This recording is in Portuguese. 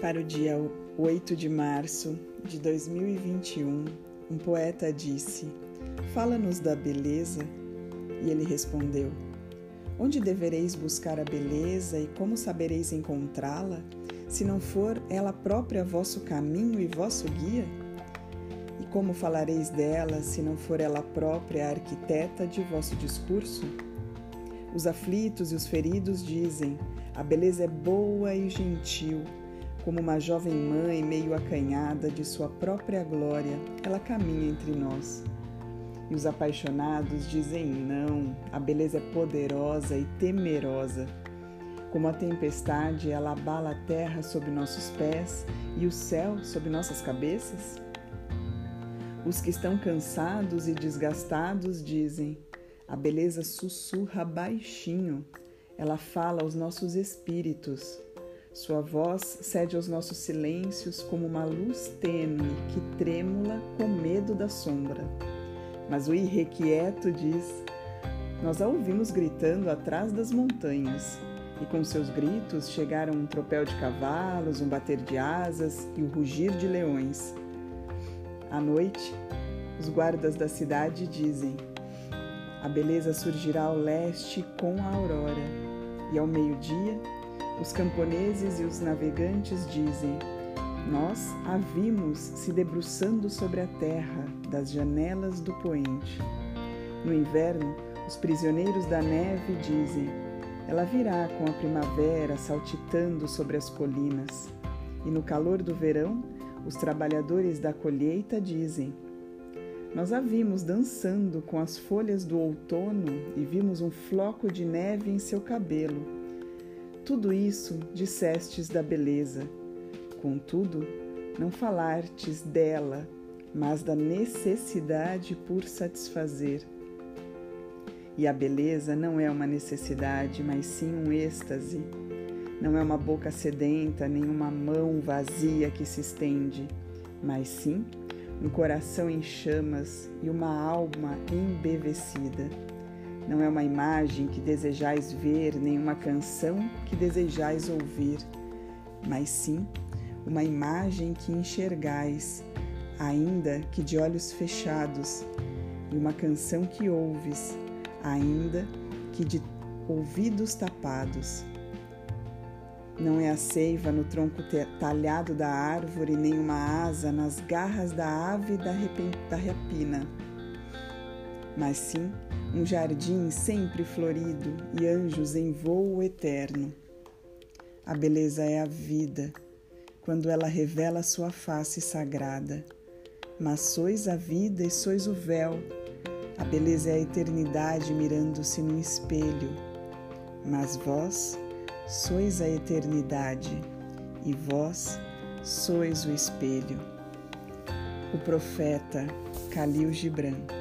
Para o dia 8 de março de 2021, um poeta disse: Fala-nos da beleza. E ele respondeu: Onde devereis buscar a beleza e como sabereis encontrá-la, se não for ela própria vosso caminho e vosso guia? E como falareis dela, se não for ela própria a arquiteta de vosso discurso? Os aflitos e os feridos dizem: a beleza é boa e gentil como uma jovem mãe meio acanhada de sua própria glória, ela caminha entre nós. E os apaixonados dizem não, a beleza é poderosa e temerosa. Como a tempestade, ela abala a terra sob nossos pés e o céu sob nossas cabeças? Os que estão cansados e desgastados dizem: a beleza sussurra baixinho, ela fala aos nossos espíritos. Sua voz cede aos nossos silêncios como uma luz tênue que trêmula com medo da sombra. Mas o irrequieto diz: Nós a ouvimos gritando atrás das montanhas, e com seus gritos chegaram um tropel de cavalos, um bater de asas e o rugir de leões. À noite, os guardas da cidade dizem: A beleza surgirá ao leste com a aurora, e ao meio-dia os camponeses e os navegantes dizem: Nós a vimos se debruçando sobre a terra das janelas do poente. No inverno, os prisioneiros da neve dizem: Ela virá com a primavera saltitando sobre as colinas. E no calor do verão, os trabalhadores da colheita dizem: Nós a vimos dançando com as folhas do outono e vimos um floco de neve em seu cabelo tudo isso dissestes da beleza, contudo, não falartes dela, mas da necessidade por satisfazer. E a beleza não é uma necessidade, mas sim um êxtase. Não é uma boca sedenta, nem uma mão vazia que se estende, mas sim um coração em chamas e uma alma embevecida. Não é uma imagem que desejais ver, nem uma canção que desejais ouvir, mas sim uma imagem que enxergais, ainda que de olhos fechados, e uma canção que ouves, ainda que de ouvidos tapados. Não é a seiva no tronco talhado da árvore, nem uma asa nas garras da ave da, da rapina, mas sim um jardim sempre florido e anjos em voo eterno. A beleza é a vida, quando ela revela sua face sagrada. Mas sois a vida e sois o véu. A beleza é a eternidade mirando-se no espelho. Mas vós sois a eternidade e vós sois o espelho. O profeta Khalil Gibran